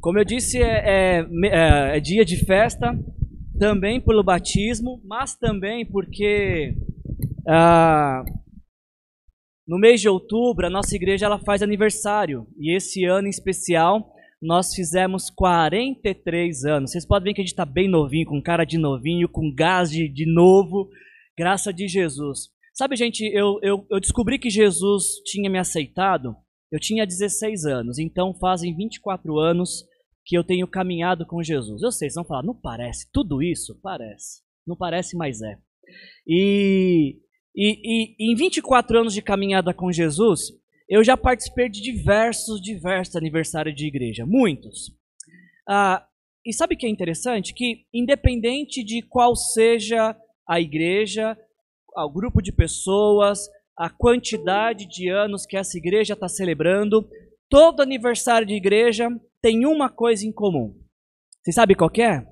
Como eu disse, é, é, é, é dia de festa, também pelo batismo, mas também porque ah, no mês de outubro a nossa igreja ela faz aniversário e esse ano em especial nós fizemos 43 anos. Vocês podem ver que a gente está bem novinho, com cara de novinho, com gás de, de novo, graça de Jesus. Sabe, gente, eu, eu, eu descobri que Jesus tinha me aceitado, eu tinha 16 anos, então fazem 24 anos que eu tenho caminhado com Jesus. Eu sei, vocês vão falar, não parece tudo isso? Parece. Não parece, mas é. E, e, e em 24 anos de caminhada com Jesus, eu já participei de diversos, diversos aniversários de igreja. Muitos. Ah, e sabe o que é interessante? Que independente de qual seja a igreja, o grupo de pessoas, a quantidade de anos que essa igreja está celebrando, todo aniversário de igreja tem uma coisa em comum. Você sabe qual é?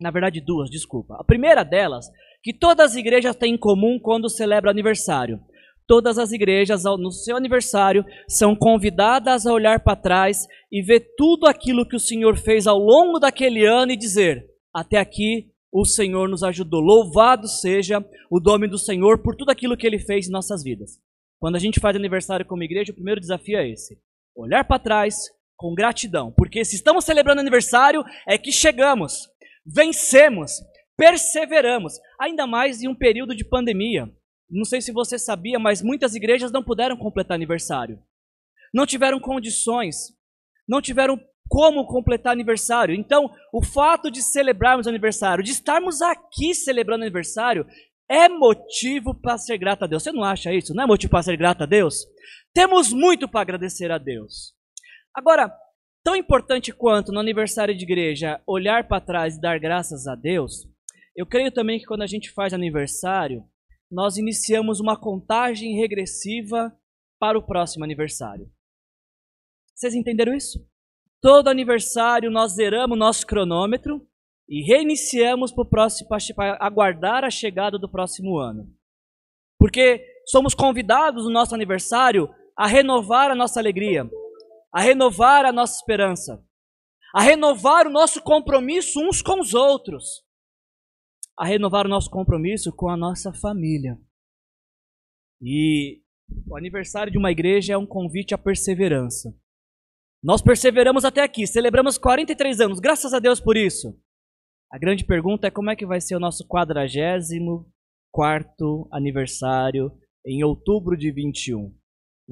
Na verdade, duas, desculpa. A primeira delas, que todas as igrejas têm em comum quando celebram aniversário. Todas as igrejas, no seu aniversário, são convidadas a olhar para trás e ver tudo aquilo que o Senhor fez ao longo daquele ano e dizer: até aqui o Senhor nos ajudou. Louvado seja o nome do Senhor por tudo aquilo que ele fez em nossas vidas. Quando a gente faz aniversário como igreja, o primeiro desafio é esse: olhar para trás, com gratidão, porque se estamos celebrando aniversário, é que chegamos, vencemos, perseveramos, ainda mais em um período de pandemia. Não sei se você sabia, mas muitas igrejas não puderam completar aniversário. Não tiveram condições, não tiveram como completar aniversário. Então, o fato de celebrarmos aniversário, de estarmos aqui celebrando aniversário, é motivo para ser grato a Deus. Você não acha isso? Não é motivo para ser grato a Deus? Temos muito para agradecer a Deus. Agora, tão importante quanto no aniversário de igreja olhar para trás e dar graças a Deus, eu creio também que quando a gente faz aniversário, nós iniciamos uma contagem regressiva para o próximo aniversário. Vocês entenderam isso? Todo aniversário nós zeramos nosso cronômetro e reiniciamos para aguardar a chegada do próximo ano. Porque somos convidados no nosso aniversário a renovar a nossa alegria, a renovar a nossa esperança, a renovar o nosso compromisso uns com os outros, a renovar o nosso compromisso com a nossa família. E o aniversário de uma igreja é um convite à perseverança. Nós perseveramos até aqui, celebramos 43 anos, graças a Deus por isso. A grande pergunta é como é que vai ser o nosso quadragésimo quarto aniversário em outubro de 21.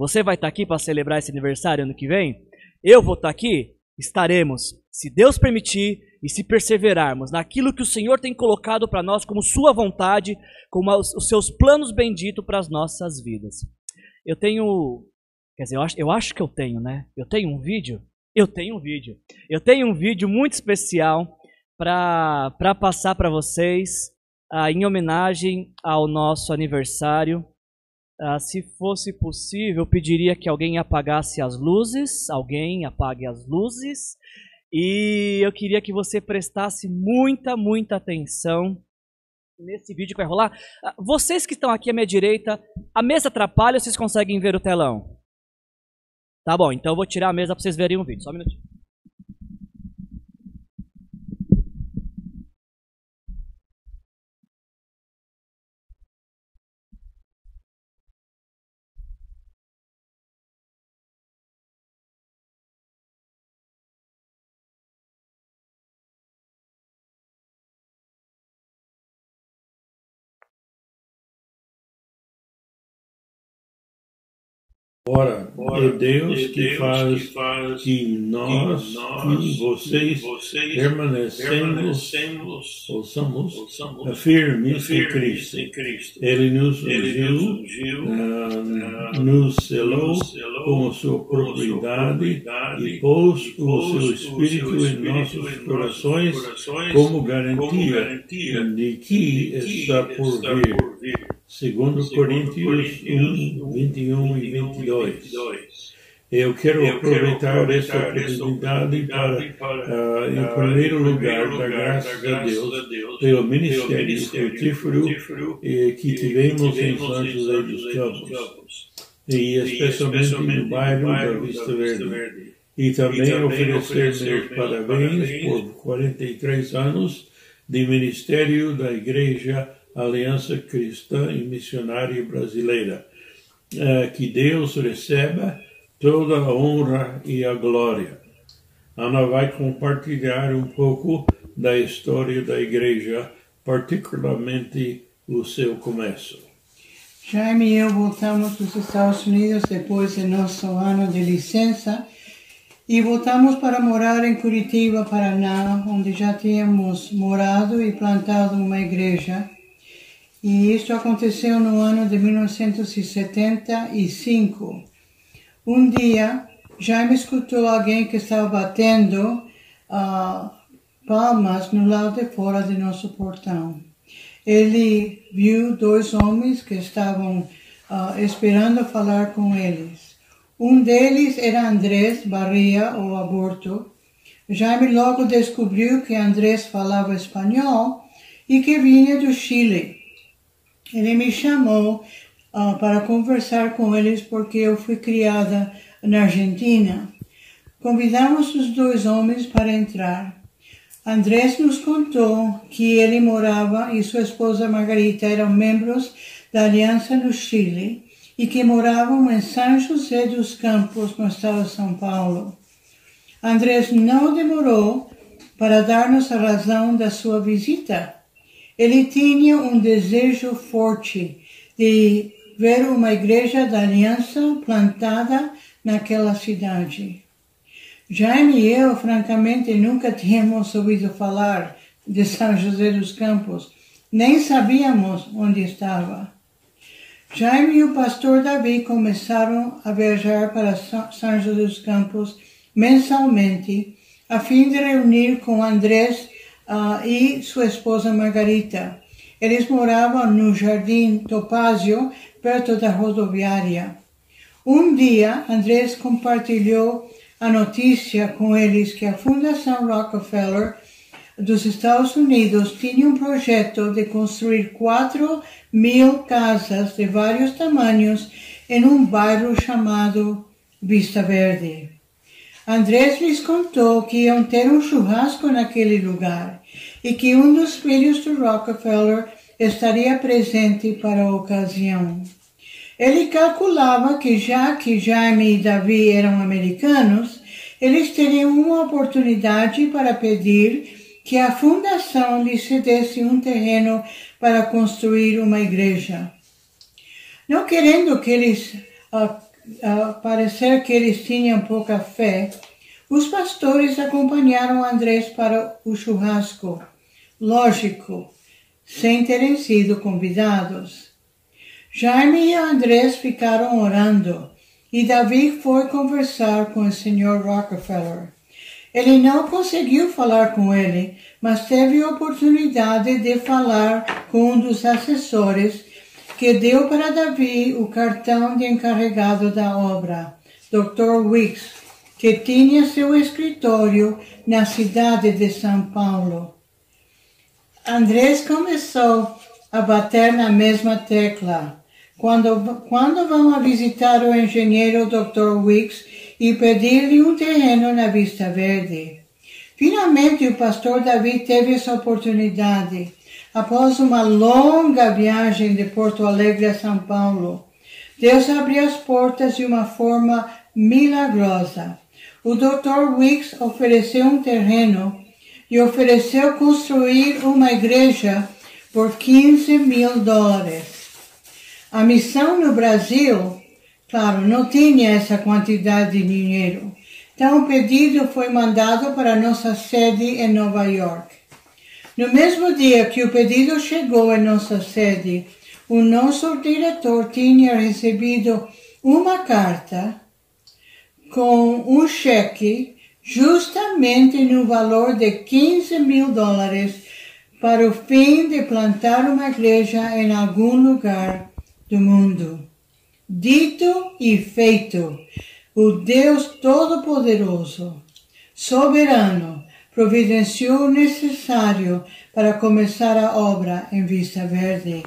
Você vai estar aqui para celebrar esse aniversário ano que vem? Eu vou estar aqui? Estaremos, se Deus permitir e se perseverarmos naquilo que o Senhor tem colocado para nós como Sua vontade, como os seus planos benditos para as nossas vidas. Eu tenho, quer dizer, eu acho, eu acho que eu tenho, né? Eu tenho um vídeo? Eu tenho um vídeo. Eu tenho um vídeo muito especial para passar para vocês ah, em homenagem ao nosso aniversário. Ah, se fosse possível, pediria que alguém apagasse as luzes, alguém apague as luzes, e eu queria que você prestasse muita, muita atenção nesse vídeo que vai rolar. Ah, vocês que estão aqui à minha direita, a mesa atrapalha ou vocês conseguem ver o telão? Tá bom, então eu vou tirar a mesa para vocês verem o vídeo. Só um minutinho. É Deus que faz que nós, que vocês permanecemos, ouçamos, firmes em Cristo. Ele nos ungiu, uh, nos selou como sua propriedade e pôs o seu Espírito em nossos corações como garantia de que está por vir. Segundo Coríntios 1, 21 e 22. Eu quero aproveitar essa oportunidade para, uh, em primeiro lugar, dar graças a Deus pelo ministério frutífero que tivemos em São José dos Campos, e especialmente no bairro da Vista Verde. e também, oferecer, meus parabéns, parabéns por 43 anos de ministério da Igreja Aliança Cristã e Missionária Brasileira. É, que Deus receba toda a honra e a glória. Ana vai compartilhar um pouco da história da igreja, particularmente o seu começo. Jaime e eu voltamos dos Estados Unidos depois do nosso ano de licença e voltamos para morar em Curitiba, Paraná, onde já tínhamos morado e plantado uma igreja. E isso aconteceu no ano de 1975. Um dia, Jaime escutou alguém que estava batendo uh, palmas no lado de fora de nosso portão. Ele viu dois homens que estavam uh, esperando falar com eles. Um deles era Andrés Barria, o aborto. Jaime logo descobriu que Andrés falava espanhol e que vinha do Chile. Ele me chamou uh, para conversar com eles porque eu fui criada na Argentina. Convidamos os dois homens para entrar. Andrés nos contou que ele morava e sua esposa Margarita eram membros da Aliança no Chile e que moravam em São José dos Campos, no estado de São Paulo. Andrés não demorou para dar-nos a razão da sua visita. Ele tinha um desejo forte de ver uma igreja da aliança plantada naquela cidade. Jaime e eu, francamente, nunca tínhamos ouvido falar de São José dos Campos, nem sabíamos onde estava. Jaime e o pastor Davi começaram a viajar para São José dos Campos mensalmente, a fim de reunir com Andrés uh, e sua esposa Margarita. Eles moravam no Jardim Topázio, perto da rodoviária. Um dia, Andrés compartilhou a notícia com eles que a Fundação Rockefeller dos Estados Unidos tinha um projeto de construir 4 mil casas de vários tamanhos em um bairro chamado Vista Verde. Andrés lhes contou que iam ter um churrasco naquele lugar e que um dos filhos do Rockefeller estaria presente para a ocasião. Ele calculava que já que Jaime e Davi eram americanos, eles teriam uma oportunidade para pedir que a fundação lhe cedesse um terreno para construir uma igreja. Não querendo que eles uh, uh, parecer que eles tinham pouca fé, os pastores acompanharam Andrés para o churrasco. Lógico, sem terem sido convidados. Jaime e Andrés ficaram orando e Davi foi conversar com o Sr. Rockefeller. Ele não conseguiu falar com ele, mas teve a oportunidade de falar com um dos assessores que deu para Davi o cartão de encarregado da obra, Dr. Wicks, que tinha seu escritório na cidade de São Paulo. Andrés começou a bater na mesma tecla. Quando, quando vão a visitar o engenheiro Dr. Wicks e pedir-lhe um terreno na Vista Verde? Finalmente, o pastor Davi teve essa oportunidade. Após uma longa viagem de Porto Alegre a São Paulo, Deus abriu as portas de uma forma milagrosa. O Dr. Wicks ofereceu um terreno e ofereceu construir uma igreja por 15 mil dólares. A missão no Brasil, claro, não tinha essa quantidade de dinheiro. Então o pedido foi mandado para nossa sede em Nova York. No mesmo dia que o pedido chegou em nossa sede, o nosso diretor tinha recebido uma carta com um cheque justamente no valor de 15 mil dólares para o fim de plantar uma igreja em algum lugar do mundo. Dito e feito, o Deus Todo-Poderoso, soberano, providenciou o necessário para começar a obra em Vista Verde.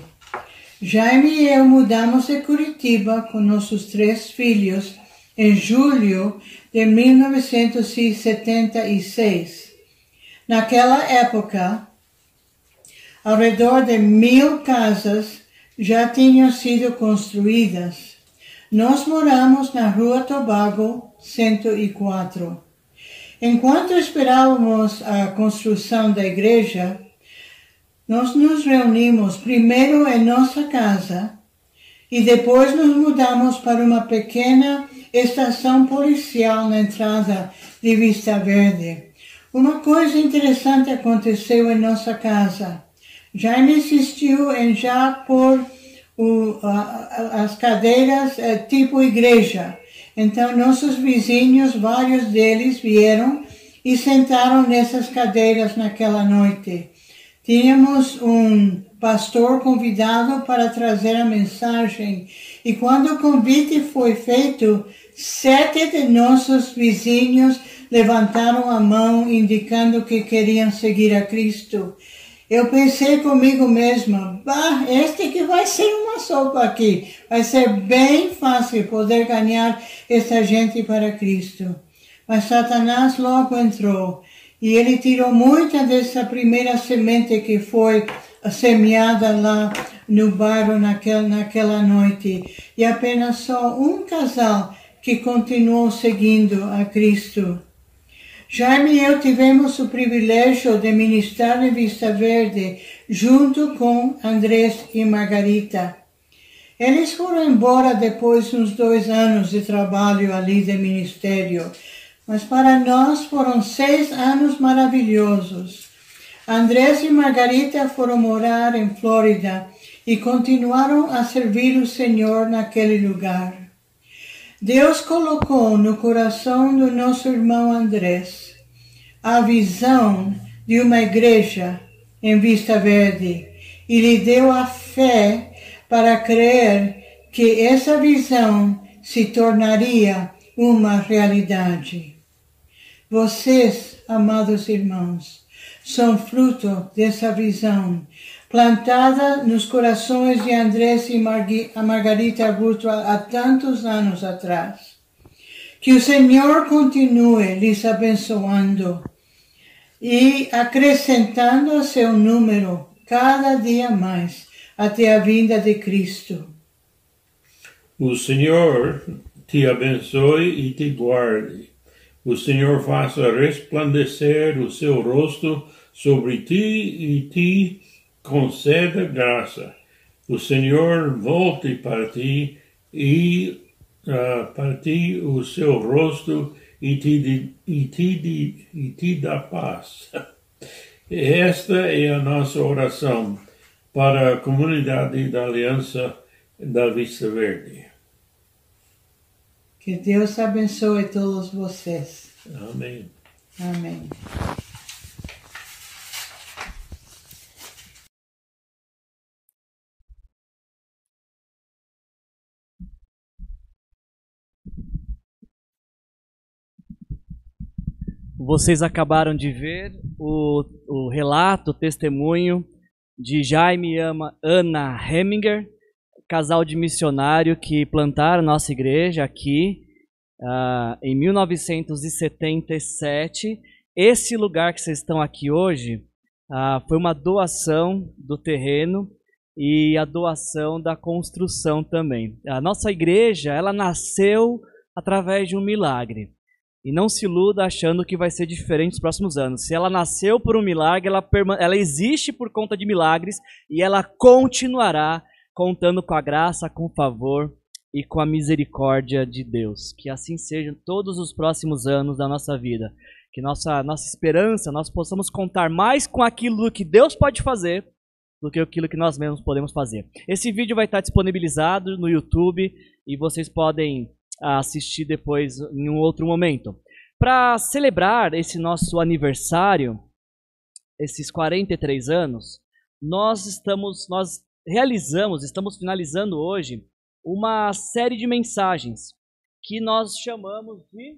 Jaime e eu mudamos de Curitiba com nossos três filhos em julho de 1976. Naquela época, ao redor de mil casas já tinham sido construídas. Nós moramos na Rua Tobago 104. Enquanto esperávamos a construção da igreja, nós nos reunimos primeiro em nossa casa e depois nos mudamos para uma pequena estação policial na entrada de Vista Verde. Uma coisa interessante aconteceu em nossa casa. Jaime insistiu em já pôr o, a, as cadeiras é, tipo igreja. Então, nossos vizinhos, vários deles, vieram e sentaram nessas cadeiras naquela noite. Tínhamos um pastor convidado para trazer a mensagem e quando o convite foi feito, sete de nossos vizinhos levantaram a mão indicando que queriam seguir a Cristo. Eu pensei comigo mesma, bah, este que vai ser uma sopa aqui. Vai ser bem fácil poder ganhar essa gente para Cristo. Mas Satanás logo entrou e ele tirou muita dessa primeira semente que foi semeada lá no bairro naquela, naquela noite. E apenas só um casal que continuou seguindo a Cristo. Jaime e eu tivemos o privilégio de ministrar em Vista Verde junto com Andrés e Margarita. Eles foram embora depois de uns dois anos de trabalho ali de ministério, mas para nós foram seis anos maravilhosos. Andrés e Margarita foram morar em Flórida e continuaram a servir o Senhor naquele lugar. Deus colocou no coração do nosso irmão Andrés a visão de uma igreja em Vista Verde e lhe deu a fé para crer que essa visão se tornaria uma realidade. Vocês, amados irmãos, são fruto dessa visão plantada nos corações de Andrés e Margarita Guto há tantos anos atrás. Que o Senhor continue lhes abençoando e acrescentando a seu número cada dia mais até a vinda de Cristo. O Senhor te abençoe e te guarde. O Senhor faça resplandecer o seu rosto sobre ti e te conceda graça. O Senhor volte para ti e uh, para ti o seu rosto e te, e te, e te dá paz. Esta é a nossa oração para a comunidade da Aliança da Vista Verde. Que Deus abençoe todos vocês. Amém. Amém. Vocês acabaram de ver o, o relato, o testemunho de Jaime e Ana Heminger, casal de missionário que plantaram nossa igreja aqui uh, em 1977. Esse lugar que vocês estão aqui hoje uh, foi uma doação do terreno e a doação da construção também. A nossa igreja, ela nasceu através de um milagre. E não se iluda achando que vai ser diferente nos próximos anos. Se ela nasceu por um milagre, ela, ela existe por conta de milagres e ela continuará contando com a graça, com o favor e com a misericórdia de Deus. Que assim seja todos os próximos anos da nossa vida. Que nossa, nossa esperança, nós possamos contar mais com aquilo que Deus pode fazer do que aquilo que nós mesmos podemos fazer. Esse vídeo vai estar disponibilizado no YouTube e vocês podem a assistir depois em um outro momento. Para celebrar esse nosso aniversário, esses 43 anos, nós estamos, nós realizamos, estamos finalizando hoje uma série de mensagens que nós chamamos de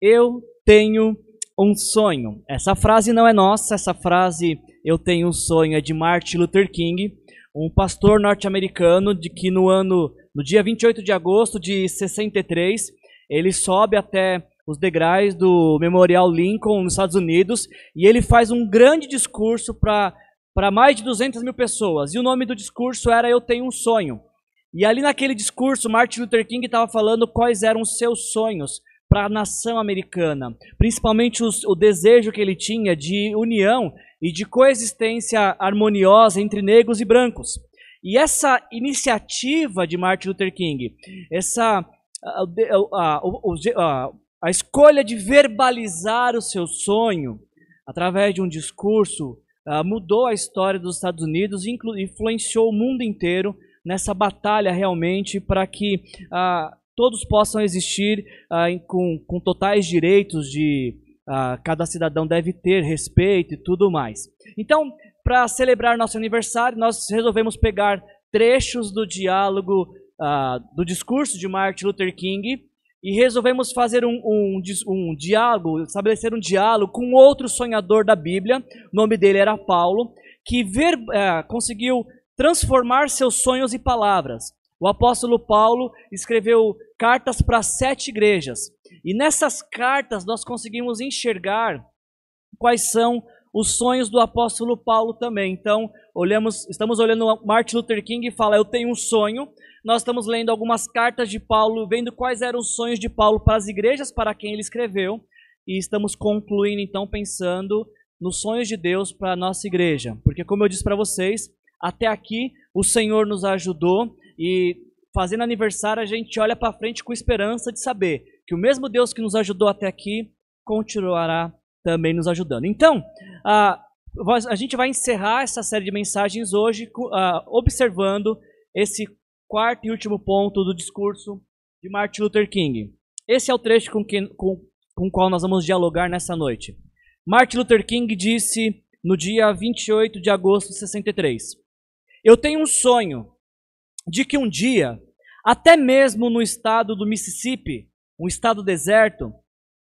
Eu tenho um sonho. Essa frase não é nossa, essa frase Eu tenho um sonho é de Martin Luther King, um pastor norte-americano de que no ano, no dia 28 de agosto de 63, ele sobe até os degraus do Memorial Lincoln nos Estados Unidos e ele faz um grande discurso para mais de 200 mil pessoas. E o nome do discurso era Eu Tenho um Sonho. E ali naquele discurso, Martin Luther King estava falando quais eram os seus sonhos para a nação americana, principalmente os, o desejo que ele tinha de união e de coexistência harmoniosa entre negros e brancos. E essa iniciativa de Martin Luther King, essa a, a, a, a escolha de verbalizar o seu sonho através de um discurso mudou a história dos Estados Unidos e influenciou o mundo inteiro nessa batalha realmente para que todos possam existir uh, com, com totais direitos de uh, cada cidadão deve ter respeito e tudo mais. Então, para celebrar nosso aniversário, nós resolvemos pegar trechos do diálogo, uh, do discurso de Martin Luther King e resolvemos fazer um, um, um, diálogo, estabelecer um diálogo com outro sonhador da Bíblia, o nome dele era Paulo, que ver, uh, conseguiu transformar seus sonhos em palavras. O apóstolo Paulo escreveu cartas para sete igrejas. E nessas cartas nós conseguimos enxergar quais são os sonhos do apóstolo Paulo também. Então, olhamos, estamos olhando Martin Luther King e fala: "Eu tenho um sonho". Nós estamos lendo algumas cartas de Paulo, vendo quais eram os sonhos de Paulo para as igrejas para quem ele escreveu, e estamos concluindo então pensando nos sonhos de Deus para a nossa igreja. Porque como eu disse para vocês, até aqui o Senhor nos ajudou e fazendo aniversário a gente olha para frente com esperança de saber que o mesmo Deus que nos ajudou até aqui continuará também nos ajudando. Então, a, a gente vai encerrar essa série de mensagens hoje observando esse quarto e último ponto do discurso de Martin Luther King. Esse é o trecho com, que, com, com o qual nós vamos dialogar nessa noite. Martin Luther King disse no dia 28 de agosto de 63: Eu tenho um sonho de que um dia, até mesmo no estado do Mississippi, um estado deserto,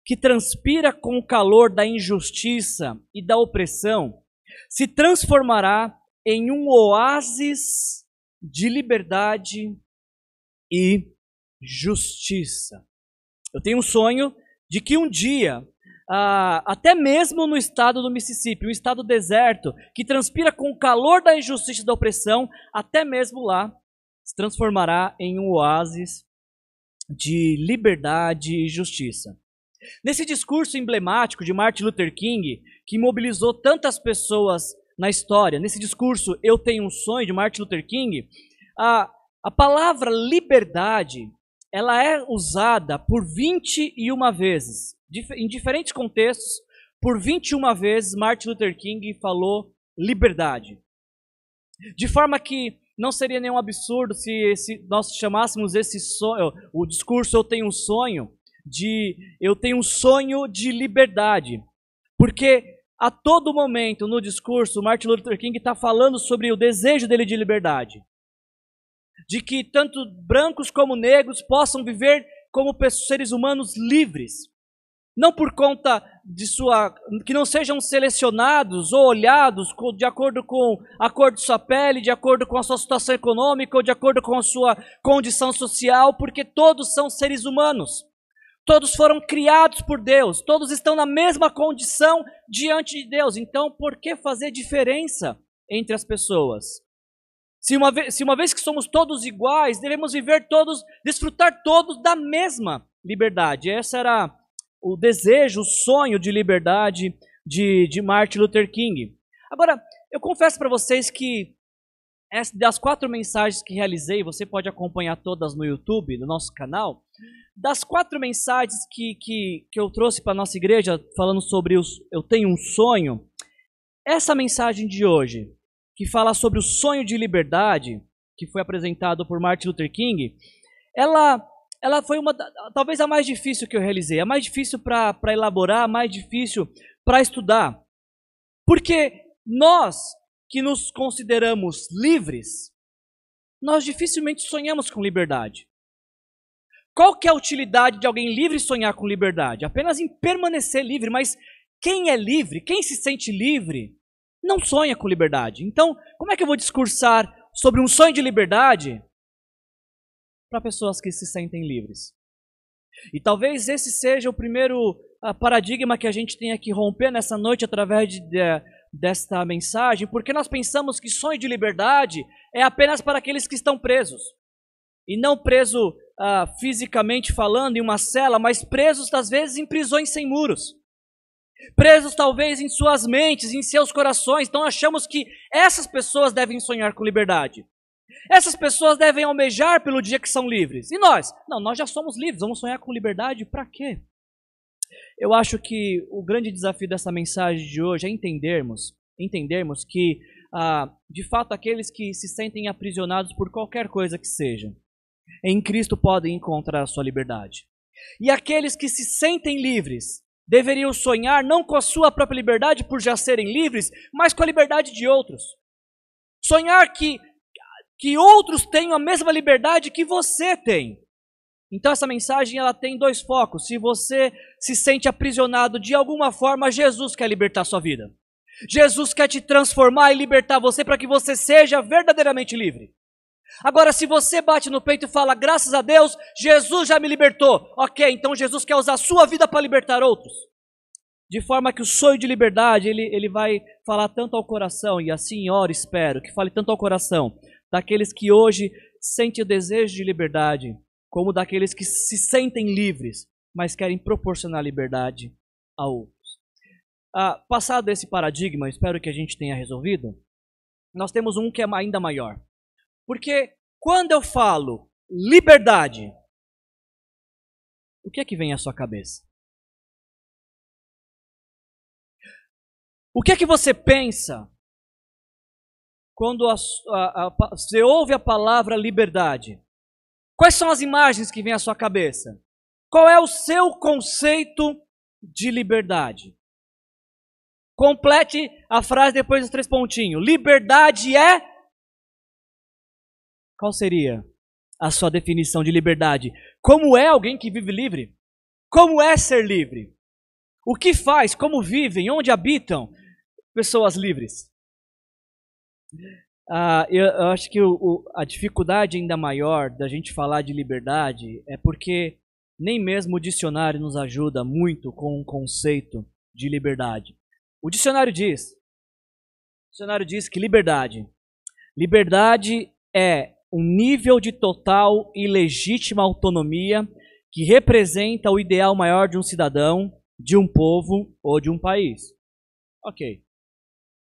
que transpira com o calor da injustiça e da opressão, se transformará em um oásis de liberdade e justiça. Eu tenho um sonho de que um dia, ah, até mesmo no estado do Mississippi, um estado deserto, que transpira com o calor da injustiça e da opressão, até mesmo lá, se transformará em um oásis de liberdade e justiça. Nesse discurso emblemático de Martin Luther King, que mobilizou tantas pessoas na história, nesse discurso Eu Tenho um Sonho de Martin Luther King, a, a palavra liberdade ela é usada por 21 vezes, em diferentes contextos, por 21 vezes Martin Luther King falou liberdade. De forma que não seria nenhum absurdo se, nós chamássemos esse sonho, o discurso Eu Tenho um Sonho, de Eu Tenho um Sonho de Liberdade. Porque a todo momento no discurso, Martin Luther King está falando sobre o desejo dele de liberdade. De que tanto brancos como negros possam viver como seres humanos livres não por conta de sua que não sejam selecionados ou olhados de acordo com a cor de sua pele, de acordo com a sua situação econômica ou de acordo com a sua condição social, porque todos são seres humanos. Todos foram criados por Deus, todos estão na mesma condição diante de Deus. Então, por que fazer diferença entre as pessoas? Se uma, vez, se uma vez que somos todos iguais, devemos viver todos, desfrutar todos da mesma liberdade. Essa era o desejo, o sonho de liberdade de, de Martin Luther King. Agora, eu confesso para vocês que das quatro mensagens que realizei, você pode acompanhar todas no YouTube, no nosso canal. Das quatro mensagens que, que, que eu trouxe para a nossa igreja, falando sobre os Eu Tenho um Sonho, essa mensagem de hoje, que fala sobre o sonho de liberdade, que foi apresentado por Martin Luther King, ela ela foi uma, talvez a mais difícil que eu realizei, a mais difícil para elaborar, a mais difícil para estudar. Porque nós que nos consideramos livres, nós dificilmente sonhamos com liberdade. Qual que é a utilidade de alguém livre sonhar com liberdade? Apenas em permanecer livre, mas quem é livre, quem se sente livre, não sonha com liberdade. Então, como é que eu vou discursar sobre um sonho de liberdade para pessoas que se sentem livres. E talvez esse seja o primeiro uh, paradigma que a gente tenha que romper nessa noite através de, de, desta mensagem, porque nós pensamos que sonho de liberdade é apenas para aqueles que estão presos. E não preso uh, fisicamente falando em uma cela, mas presos às vezes em prisões sem muros. Presos talvez em suas mentes, em seus corações. Então achamos que essas pessoas devem sonhar com liberdade. Essas pessoas devem almejar pelo dia que são livres. E nós? Não, nós já somos livres. Vamos sonhar com liberdade para quê? Eu acho que o grande desafio dessa mensagem de hoje é entendermos, entendermos que, ah, de fato, aqueles que se sentem aprisionados por qualquer coisa que seja, em Cristo podem encontrar a sua liberdade. E aqueles que se sentem livres deveriam sonhar não com a sua própria liberdade por já serem livres, mas com a liberdade de outros. Sonhar que, que outros tenham a mesma liberdade que você tem. Então essa mensagem ela tem dois focos. Se você se sente aprisionado de alguma forma, Jesus quer libertar sua vida. Jesus quer te transformar e libertar você para que você seja verdadeiramente livre. Agora, se você bate no peito e fala, graças a Deus, Jesus já me libertou. Ok, então Jesus quer usar a sua vida para libertar outros. De forma que o sonho de liberdade, ele, ele vai falar tanto ao coração, e assim ora, espero, que fale tanto ao coração, daqueles que hoje sentem o desejo de liberdade, como daqueles que se sentem livres, mas querem proporcionar liberdade a outros. Ah, passado esse paradigma, espero que a gente tenha resolvido, nós temos um que é ainda maior. Porque quando eu falo liberdade, o que é que vem à sua cabeça? O que é que você pensa quando a, a, a, você ouve a palavra liberdade? Quais são as imagens que vêm à sua cabeça? Qual é o seu conceito de liberdade? Complete a frase depois dos três pontinhos. Liberdade é. Qual seria a sua definição de liberdade? Como é alguém que vive livre? Como é ser livre? O que faz? Como vivem? Onde habitam pessoas livres? Ah, eu, eu, acho que o, o, a dificuldade ainda maior da gente falar de liberdade é porque nem mesmo o dicionário nos ajuda muito com o conceito de liberdade. O dicionário diz, o dicionário diz que liberdade, liberdade é um nível de total e legítima autonomia que representa o ideal maior de um cidadão, de um povo ou de um país. Ok.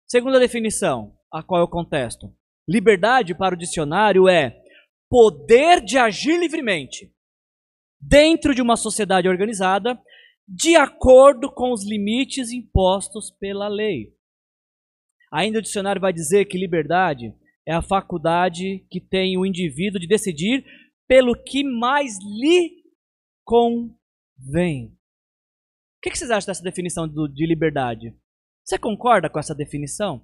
Segunda definição, a qual eu contesto. Liberdade para o dicionário é poder de agir livremente dentro de uma sociedade organizada de acordo com os limites impostos pela lei. Ainda o dicionário vai dizer que liberdade é a faculdade que tem o indivíduo de decidir pelo que mais lhe convém. O que vocês acham dessa definição de liberdade? Você concorda com essa definição?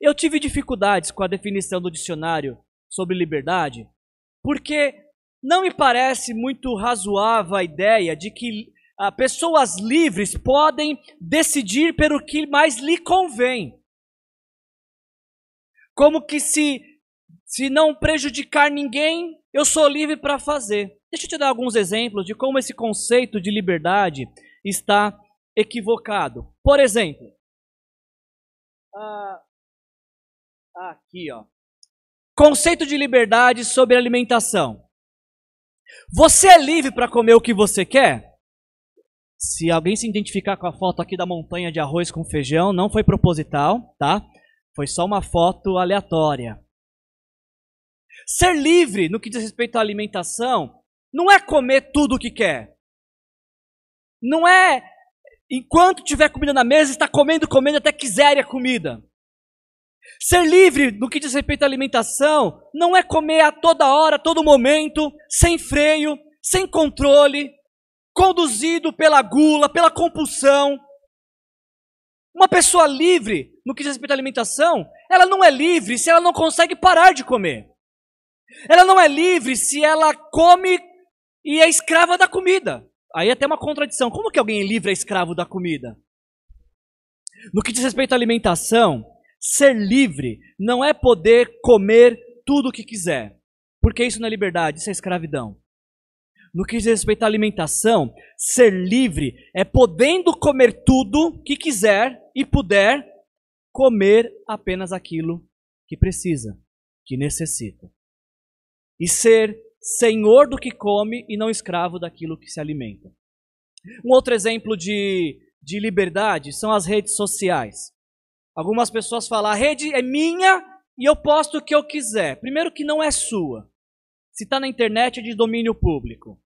Eu tive dificuldades com a definição do dicionário sobre liberdade, porque não me parece muito razoável a ideia de que ah, pessoas livres podem decidir pelo que mais lhe convém. Como que se, se não prejudicar ninguém, eu sou livre para fazer. Deixa eu te dar alguns exemplos de como esse conceito de liberdade está equivocado. Por exemplo, ah, Aqui, ó. Conceito de liberdade sobre alimentação. Você é livre para comer o que você quer? Se alguém se identificar com a foto aqui da montanha de arroz com feijão, não foi proposital, tá? Foi só uma foto aleatória. Ser livre no que diz respeito à alimentação não é comer tudo o que quer. Não é, enquanto tiver comida na mesa, estar comendo, comendo até quiser a comida. Ser livre no que diz respeito à alimentação não é comer a toda hora, a todo momento, sem freio, sem controle, conduzido pela gula, pela compulsão. Uma pessoa livre no que diz respeito à alimentação, ela não é livre se ela não consegue parar de comer. Ela não é livre se ela come e é escrava da comida. Aí é até uma contradição. Como que alguém livre é escravo da comida? No que diz respeito à alimentação, Ser livre não é poder comer tudo o que quiser. Porque isso não é liberdade, isso é escravidão. No que diz respeito à alimentação, ser livre é podendo comer tudo que quiser e puder comer apenas aquilo que precisa, que necessita. E ser senhor do que come e não escravo daquilo que se alimenta. Um outro exemplo de, de liberdade são as redes sociais. Algumas pessoas falam, a rede é minha e eu posto o que eu quiser. Primeiro que não é sua. Se está na internet é de domínio público.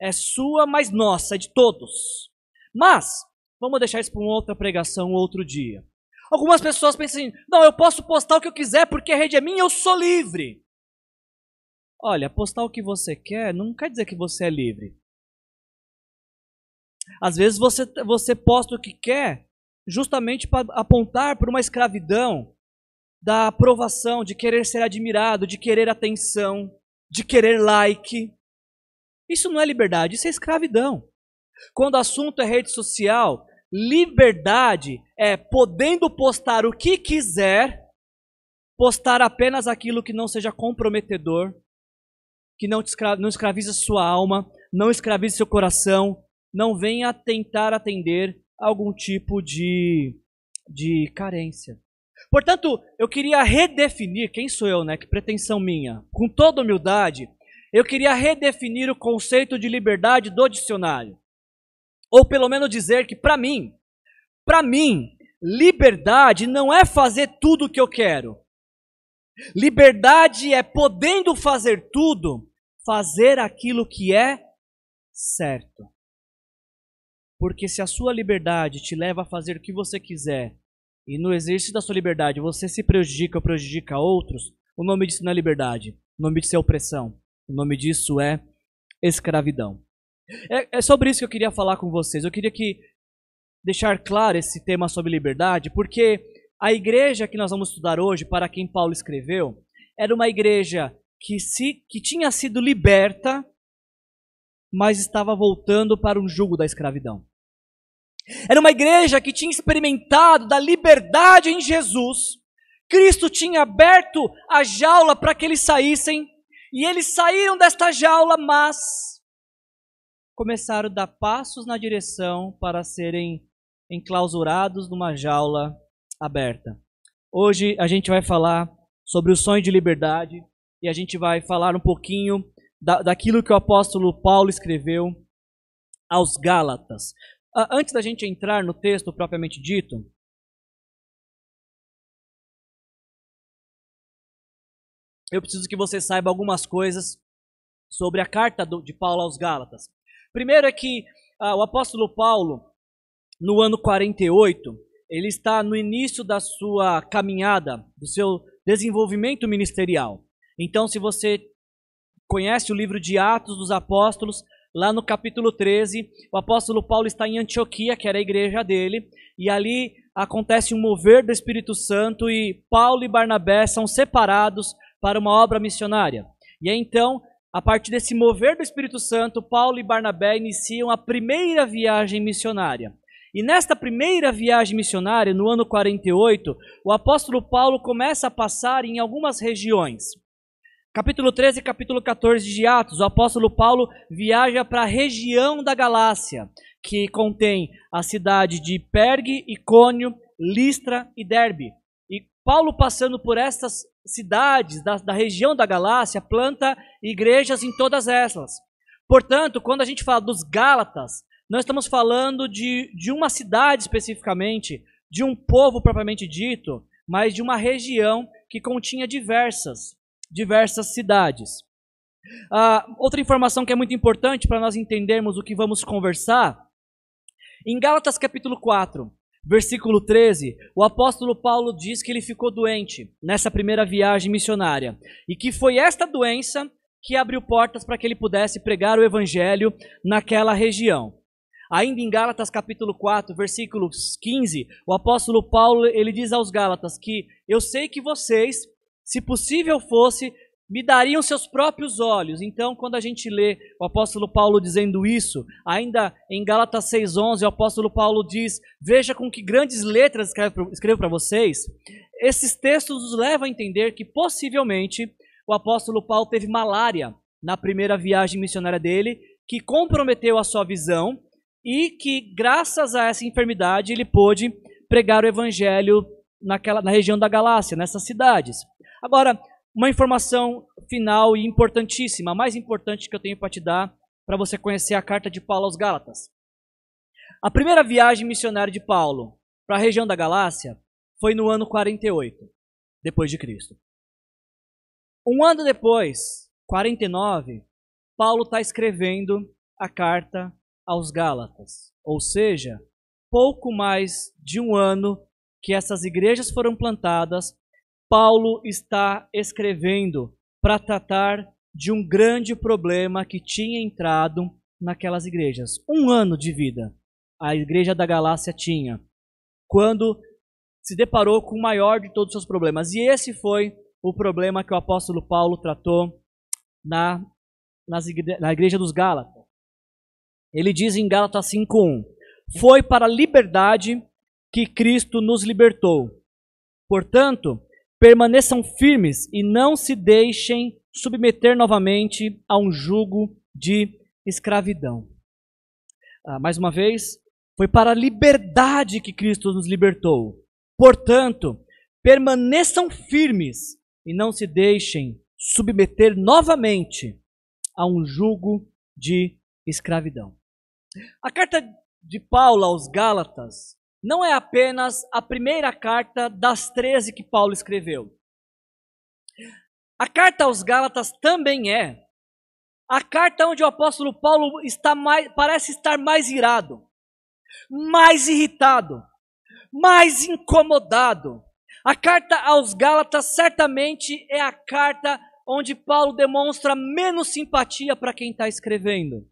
É sua, mas nossa, é de todos. Mas, vamos deixar isso para uma outra pregação, outro dia. Algumas pessoas pensam assim, não, eu posso postar o que eu quiser porque a rede é minha, eu sou livre. Olha, postar o que você quer não quer dizer que você é livre. Às vezes você, você posta o que quer justamente para apontar para uma escravidão da aprovação, de querer ser admirado, de querer atenção, de querer like. Isso não é liberdade, isso é escravidão. Quando o assunto é rede social, liberdade é podendo postar o que quiser, postar apenas aquilo que não seja comprometedor, que não, escra não escravize sua alma, não escravize seu coração, não venha tentar atender algum tipo de, de carência. Portanto, eu queria redefinir, quem sou eu, né? Que pretensão minha. Com toda humildade, eu queria redefinir o conceito de liberdade do dicionário. Ou pelo menos dizer que para mim, para mim, liberdade não é fazer tudo o que eu quero. Liberdade é podendo fazer tudo, fazer aquilo que é certo. Porque se a sua liberdade te leva a fazer o que você quiser, e no exercício da sua liberdade você se prejudica ou prejudica outros, o nome disso não é liberdade. O nome disso é opressão. O nome disso é escravidão. É, é sobre isso que eu queria falar com vocês. Eu queria que deixar claro esse tema sobre liberdade, porque a igreja que nós vamos estudar hoje, para quem Paulo escreveu, era uma igreja que, se, que tinha sido liberta, mas estava voltando para um jugo da escravidão. Era uma igreja que tinha experimentado da liberdade em Jesus. Cristo tinha aberto a jaula para que eles saíssem, e eles saíram desta jaula, mas começaram a dar passos na direção para serem enclausurados numa jaula aberta. Hoje a gente vai falar sobre o sonho de liberdade e a gente vai falar um pouquinho da, daquilo que o apóstolo Paulo escreveu aos Gálatas. Antes da gente entrar no texto propriamente dito, eu preciso que você saiba algumas coisas sobre a carta de Paulo aos Gálatas. Primeiro é que uh, o apóstolo Paulo, no ano 48, ele está no início da sua caminhada, do seu desenvolvimento ministerial. Então, se você conhece o livro de Atos dos Apóstolos, lá no capítulo 13, o apóstolo Paulo está em Antioquia, que era a igreja dele, e ali acontece um mover do Espírito Santo e Paulo e Barnabé são separados para uma obra missionária. E aí, então, a partir desse mover do Espírito Santo, Paulo e Barnabé iniciam a primeira viagem missionária. E nesta primeira viagem missionária, no ano 48, o apóstolo Paulo começa a passar em algumas regiões. Capítulo 13 e capítulo 14 de Atos, o apóstolo Paulo viaja para a região da Galácia, que contém a cidade de Pergue, Icônio, Listra e Derbe. E Paulo, passando por estas cidades da, da região da Galácia, planta igrejas em todas elas. Portanto, quando a gente fala dos Gálatas, nós estamos falando de, de uma cidade especificamente, de um povo propriamente dito, mas de uma região que continha diversas diversas cidades. Ah, outra informação que é muito importante para nós entendermos o que vamos conversar, em Gálatas capítulo 4, versículo 13, o apóstolo Paulo diz que ele ficou doente nessa primeira viagem missionária e que foi esta doença que abriu portas para que ele pudesse pregar o evangelho naquela região. Ainda em Gálatas capítulo 4, versículo 15, o apóstolo Paulo, ele diz aos Gálatas que eu sei que vocês se possível fosse, me dariam seus próprios olhos. Então, quando a gente lê o apóstolo Paulo dizendo isso, ainda em Gálatas 6:11, o apóstolo Paulo diz: "Veja com que grandes letras escrevo para vocês". esses textos nos levam a entender que possivelmente o apóstolo Paulo teve malária na primeira viagem missionária dele, que comprometeu a sua visão e que, graças a essa enfermidade, ele pôde pregar o evangelho naquela, na região da Galácia, nessas cidades. Agora, uma informação final e importantíssima, a mais importante que eu tenho para te dar, para você conhecer a carta de Paulo aos Gálatas. A primeira viagem missionária de Paulo para a região da Galácia foi no ano 48 depois de Cristo. Um ano depois, 49, Paulo está escrevendo a carta aos Gálatas. Ou seja, pouco mais de um ano que essas igrejas foram plantadas, Paulo está escrevendo para tratar de um grande problema que tinha entrado naquelas igrejas. Um ano de vida a igreja da Galácia tinha, quando se deparou com o maior de todos os seus problemas. E esse foi o problema que o apóstolo Paulo tratou na, igre na igreja dos Gálatas. Ele diz em Gálatas 5:1: Foi para a liberdade que Cristo nos libertou. Portanto, permaneçam firmes e não se deixem submeter novamente a um jugo de escravidão. Ah, mais uma vez, foi para a liberdade que Cristo nos libertou. Portanto, permaneçam firmes e não se deixem submeter novamente a um jugo de escravidão. A carta de Paulo aos Gálatas não é apenas a primeira carta das 13 que Paulo escreveu. A carta aos Gálatas também é a carta onde o apóstolo Paulo está mais, parece estar mais irado, mais irritado, mais incomodado. A carta aos Gálatas certamente é a carta onde Paulo demonstra menos simpatia para quem está escrevendo.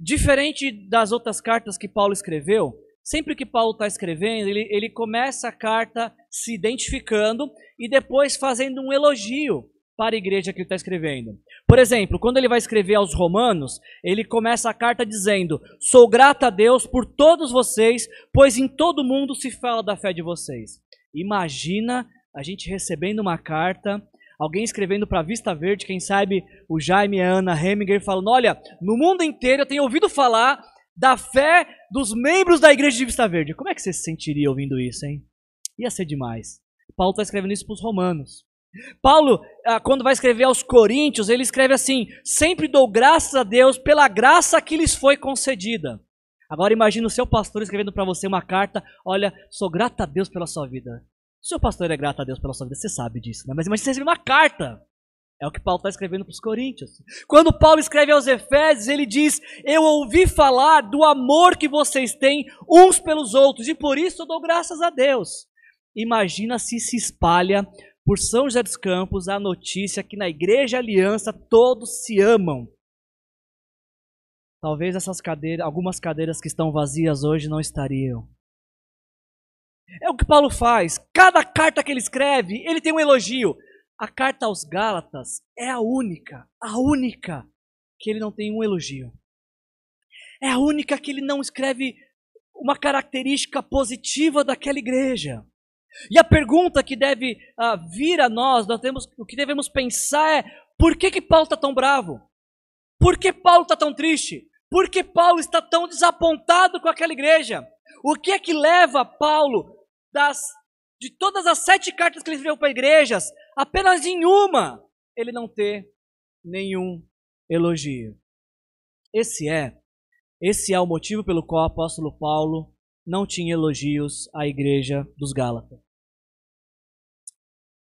Diferente das outras cartas que Paulo escreveu, sempre que Paulo está escrevendo, ele, ele começa a carta se identificando e depois fazendo um elogio para a igreja que ele está escrevendo. Por exemplo, quando ele vai escrever aos Romanos, ele começa a carta dizendo: Sou grata a Deus por todos vocês, pois em todo mundo se fala da fé de vocês. Imagina a gente recebendo uma carta alguém escrevendo para Vista Verde, quem sabe o Jaime e a Ana Heminger falando: olha, no mundo inteiro eu tenho ouvido falar da fé dos membros da igreja de Vista Verde. Como é que você se sentiria ouvindo isso, hein? Ia ser demais. Paulo está escrevendo isso para os romanos. Paulo, ah, quando vai escrever aos Coríntios, ele escreve assim: sempre dou graças a Deus pela graça que lhes foi concedida. Agora imagine o seu pastor escrevendo para você uma carta: olha, sou grato a Deus pela sua vida. Seu pastor é grato a Deus pela sua vida, você sabe disso, né? Mas imagine você receber uma carta. É o que Paulo está escrevendo para os Coríntios. Quando Paulo escreve aos Efésios, ele diz: Eu ouvi falar do amor que vocês têm uns pelos outros, e por isso eu dou graças a Deus. Imagina se se espalha por São José dos Campos a notícia que na Igreja Aliança todos se amam. Talvez essas cadeiras, algumas cadeiras que estão vazias hoje não estariam. É o que Paulo faz. Cada carta que ele escreve, ele tem um elogio. A carta aos Gálatas é a única, a única que ele não tem um elogio. É a única que ele não escreve uma característica positiva daquela igreja. E a pergunta que deve uh, vir a nós, nós temos, o que devemos pensar é: por que, que Paulo está tão bravo? Por que Paulo está tão triste? Por que Paulo está tão desapontado com aquela igreja? O que é que leva Paulo das, de todas as sete cartas que ele escreveu para igrejas, apenas em uma ele não ter nenhum elogio. Esse é, esse é o motivo pelo qual o apóstolo Paulo não tinha elogios à igreja dos Gálatas.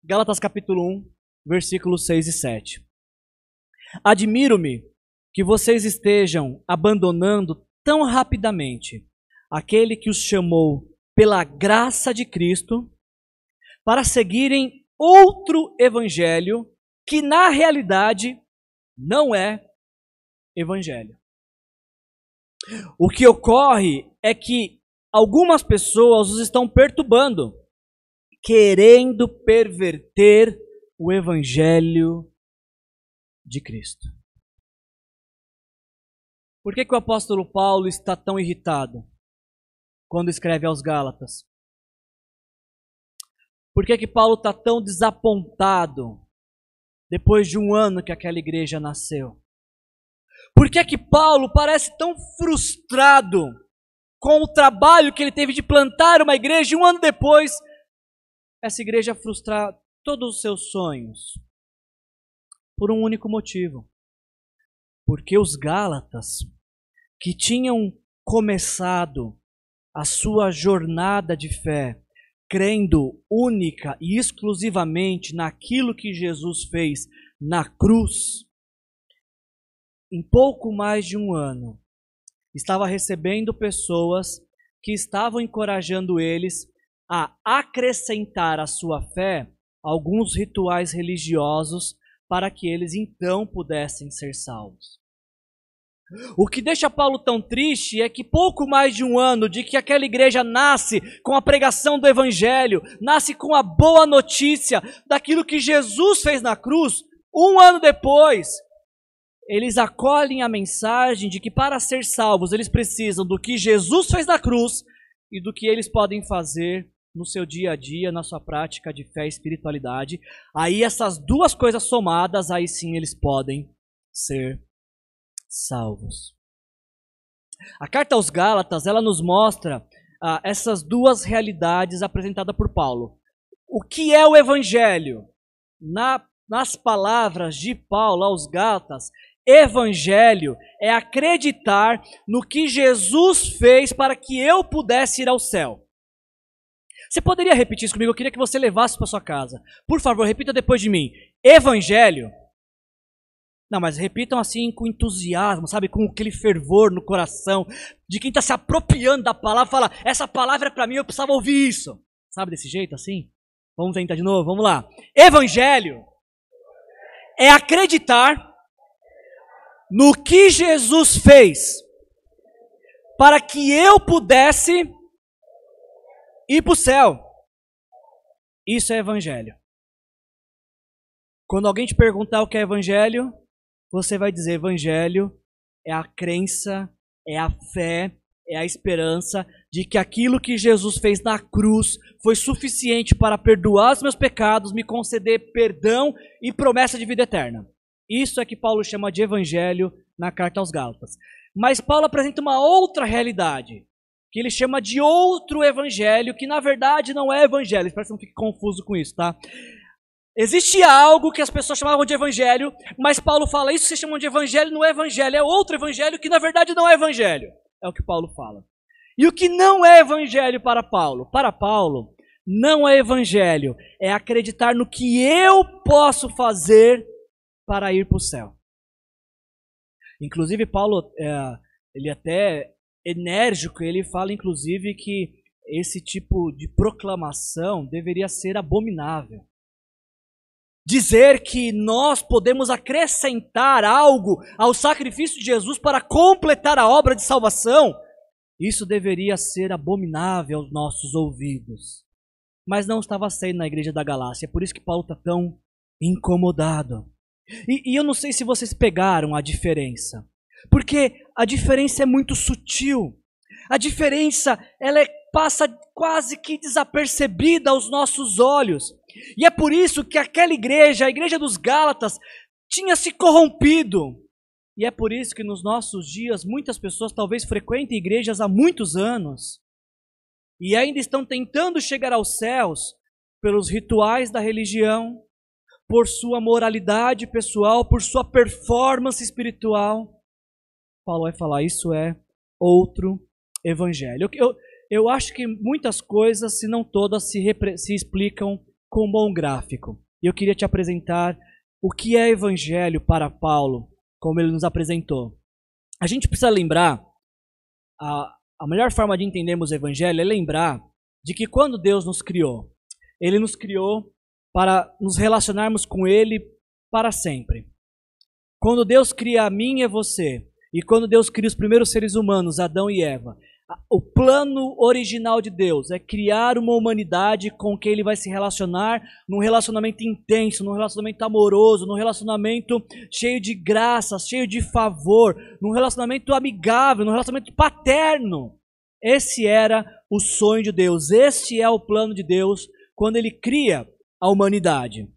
Gálatas capítulo 1, versículos 6 e 7. Admiro-me que vocês estejam abandonando tão rapidamente aquele que os chamou pela graça de Cristo, para seguirem outro evangelho que na realidade não é evangelho. O que ocorre é que algumas pessoas os estão perturbando, querendo perverter o evangelho de Cristo. Por que, que o apóstolo Paulo está tão irritado? quando escreve aos Gálatas. Por que, que Paulo está tão desapontado depois de um ano que aquela igreja nasceu? Por que, que Paulo parece tão frustrado com o trabalho que ele teve de plantar uma igreja e um ano depois essa igreja frustrar todos os seus sonhos? Por um único motivo. Porque os Gálatas, que tinham começado a sua jornada de fé, crendo única e exclusivamente naquilo que Jesus fez na cruz, em pouco mais de um ano, estava recebendo pessoas que estavam encorajando eles a acrescentar à sua fé alguns rituais religiosos para que eles então pudessem ser salvos. O que deixa Paulo tão triste é que pouco mais de um ano de que aquela igreja nasce com a pregação do Evangelho, nasce com a boa notícia daquilo que Jesus fez na cruz, um ano depois, eles acolhem a mensagem de que para ser salvos eles precisam do que Jesus fez na cruz e do que eles podem fazer no seu dia a dia, na sua prática de fé e espiritualidade. Aí essas duas coisas somadas, aí sim eles podem ser salvos. A carta aos Gálatas, ela nos mostra ah, essas duas realidades apresentadas por Paulo. O que é o evangelho? Na, nas palavras de Paulo aos Gálatas, evangelho é acreditar no que Jesus fez para que eu pudesse ir ao céu. Você poderia repetir isso comigo? Eu queria que você levasse para sua casa. Por favor, repita depois de mim. Evangelho não, mas repitam assim com entusiasmo, sabe? Com aquele fervor no coração, de quem está se apropriando da palavra, fala: essa palavra é para mim, eu precisava ouvir isso. Sabe desse jeito assim? Vamos tentar de novo, vamos lá. Evangelho é acreditar no que Jesus fez para que eu pudesse ir para o céu. Isso é evangelho. Quando alguém te perguntar o que é evangelho, você vai dizer: Evangelho é a crença, é a fé, é a esperança de que aquilo que Jesus fez na cruz foi suficiente para perdoar os meus pecados, me conceder perdão e promessa de vida eterna. Isso é que Paulo chama de evangelho na carta aos Gálatas. Mas Paulo apresenta uma outra realidade, que ele chama de outro evangelho, que na verdade não é evangelho. Espero que você não fique confuso com isso, tá? Existe algo que as pessoas chamavam de evangelho, mas Paulo fala isso se chamam de evangelho, não é evangelho, é outro evangelho que na verdade não é evangelho. É o que Paulo fala. E o que não é evangelho para Paulo? Para Paulo, não é evangelho, é acreditar no que eu posso fazer para ir para o céu. Inclusive, Paulo, é, ele até enérgico, ele fala inclusive que esse tipo de proclamação deveria ser abominável dizer que nós podemos acrescentar algo ao sacrifício de Jesus para completar a obra de salvação, isso deveria ser abominável aos nossos ouvidos. Mas não estava sendo na igreja da Galácia, é por isso que Paulo está tão incomodado. E, e eu não sei se vocês pegaram a diferença, porque a diferença é muito sutil. A diferença, ela é, passa quase que desapercebida aos nossos olhos. E é por isso que aquela igreja, a igreja dos Gálatas, tinha se corrompido. E é por isso que nos nossos dias muitas pessoas talvez frequentem igrejas há muitos anos e ainda estão tentando chegar aos céus pelos rituais da religião, por sua moralidade pessoal, por sua performance espiritual. Paulo vai falar: isso é outro evangelho. Eu, eu acho que muitas coisas, se não todas, se, se explicam com um bom gráfico. E eu queria te apresentar o que é evangelho para Paulo, como ele nos apresentou. A gente precisa lembrar, a, a melhor forma de entendermos o evangelho é lembrar de que quando Deus nos criou, ele nos criou para nos relacionarmos com ele para sempre. Quando Deus cria a mim e você, e quando Deus cria os primeiros seres humanos, Adão e Eva, o plano original de Deus é criar uma humanidade com quem ele vai se relacionar num relacionamento intenso, num relacionamento amoroso, num relacionamento cheio de graça, cheio de favor, num relacionamento amigável, num relacionamento paterno. Esse era o sonho de Deus, este é o plano de Deus quando ele cria a humanidade.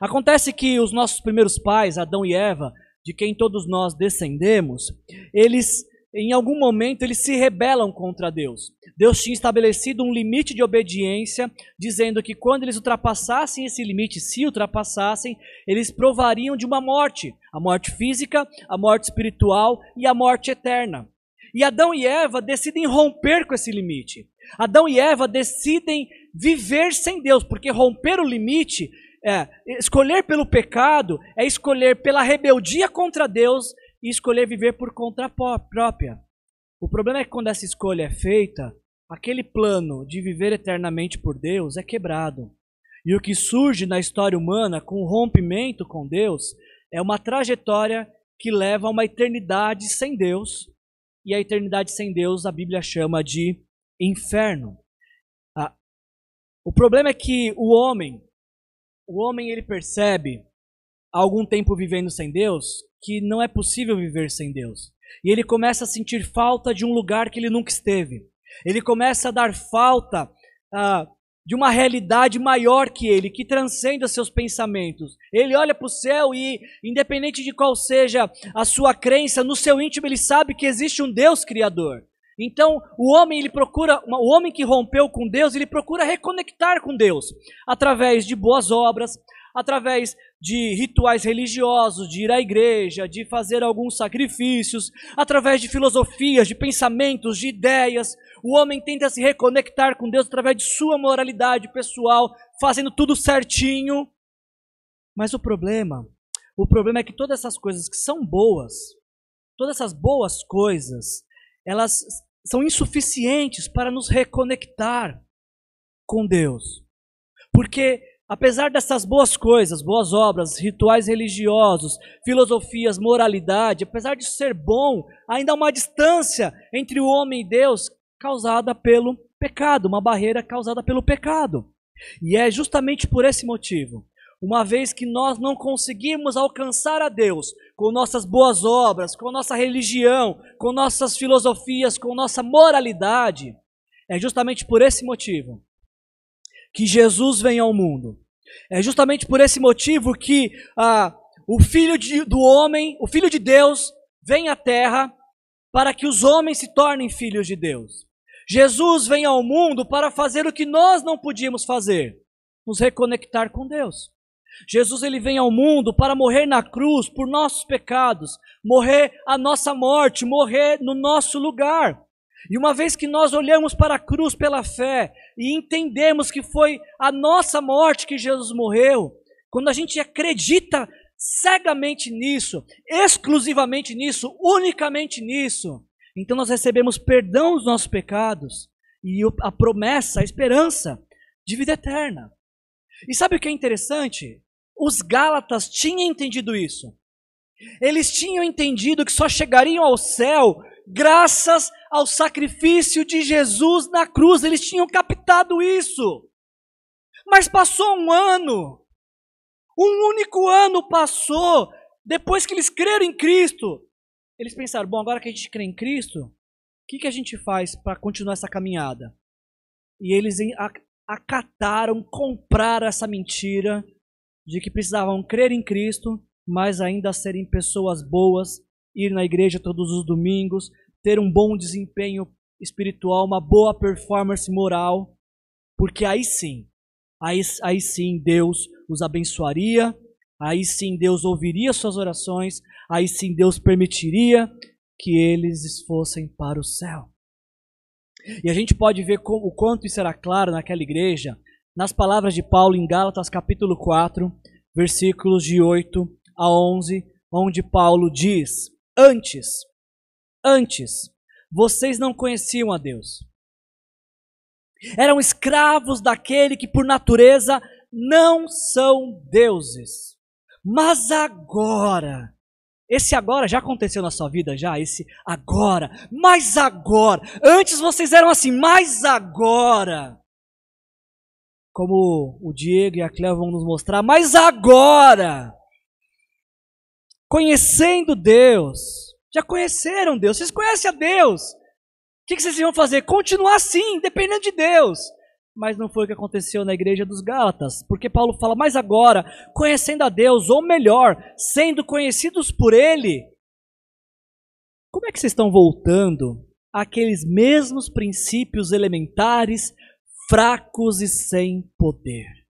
Acontece que os nossos primeiros pais, Adão e Eva, de quem todos nós descendemos, eles em algum momento eles se rebelam contra Deus. Deus tinha estabelecido um limite de obediência, dizendo que quando eles ultrapassassem esse limite, se ultrapassassem, eles provariam de uma morte: a morte física, a morte espiritual e a morte eterna. E Adão e Eva decidem romper com esse limite. Adão e Eva decidem viver sem Deus, porque romper o limite é, escolher pelo pecado é escolher pela rebeldia contra Deus e escolher viver por conta própria. O problema é que quando essa escolha é feita, aquele plano de viver eternamente por Deus é quebrado. E o que surge na história humana com o rompimento com Deus é uma trajetória que leva a uma eternidade sem Deus. E a eternidade sem Deus a Bíblia chama de inferno. Ah, o problema é que o homem, o homem ele percebe, há algum tempo vivendo sem Deus, que não é possível viver sem Deus. E ele começa a sentir falta de um lugar que ele nunca esteve. Ele começa a dar falta ah, de uma realidade maior que ele, que transcende seus pensamentos. Ele olha para o céu e, independente de qual seja a sua crença, no seu íntimo ele sabe que existe um Deus criador. Então, o homem ele procura, o homem que rompeu com Deus, ele procura reconectar com Deus através de boas obras, através de rituais religiosos, de ir à igreja, de fazer alguns sacrifícios, através de filosofias, de pensamentos, de ideias. O homem tenta se reconectar com Deus através de sua moralidade pessoal, fazendo tudo certinho. Mas o problema, o problema é que todas essas coisas que são boas, todas essas boas coisas, elas são insuficientes para nos reconectar com Deus. Porque apesar dessas boas coisas, boas obras, rituais religiosos, filosofias, moralidade, apesar de ser bom, ainda há uma distância entre o homem e Deus causada pelo pecado, uma barreira causada pelo pecado. E é justamente por esse motivo uma vez que nós não conseguimos alcançar a Deus com nossas boas obras, com nossa religião, com nossas filosofias, com nossa moralidade, é justamente por esse motivo que Jesus vem ao mundo. É justamente por esse motivo que ah, o Filho de, do homem, o Filho de Deus, vem à terra para que os homens se tornem filhos de Deus. Jesus vem ao mundo para fazer o que nós não podíamos fazer, nos reconectar com Deus. Jesus ele vem ao mundo para morrer na cruz por nossos pecados, morrer a nossa morte, morrer no nosso lugar. E uma vez que nós olhamos para a cruz pela fé e entendemos que foi a nossa morte que Jesus morreu, quando a gente acredita cegamente nisso, exclusivamente nisso, unicamente nisso, então nós recebemos perdão dos nossos pecados e a promessa, a esperança de vida eterna. E sabe o que é interessante? Os Gálatas tinham entendido isso. Eles tinham entendido que só chegariam ao céu graças ao sacrifício de Jesus na cruz. Eles tinham captado isso. Mas passou um ano. Um único ano passou depois que eles creram em Cristo. Eles pensaram: bom, agora que a gente crê em Cristo, o que, que a gente faz para continuar essa caminhada? E eles acataram, compraram essa mentira de que precisavam crer em Cristo, mas ainda serem pessoas boas, ir na igreja todos os domingos, ter um bom desempenho espiritual, uma boa performance moral, porque aí sim, aí, aí sim Deus os abençoaria, aí sim Deus ouviria suas orações, aí sim Deus permitiria que eles fossem para o céu. E a gente pode ver o quanto isso era claro naquela igreja, nas palavras de Paulo em Gálatas capítulo 4, versículos de 8 a 11, onde Paulo diz: Antes, antes, vocês não conheciam a Deus. Eram escravos daquele que por natureza não são deuses. Mas agora, esse agora já aconteceu na sua vida já, esse agora, mas agora. Antes vocês eram assim, mas agora como o Diego e a Cleo vão nos mostrar, mas agora, conhecendo Deus, já conheceram Deus, vocês conhecem a Deus, o que, vocês vão fazer? Continuar assim, dependendo de Deus. Mas não foi o que aconteceu na igreja dos Gálatas, porque Paulo fala, mas agora, conhecendo a Deus, ou melhor, sendo conhecidos por Ele, como é que vocês estão voltando àqueles mesmos princípios elementares, fracos e sem poder?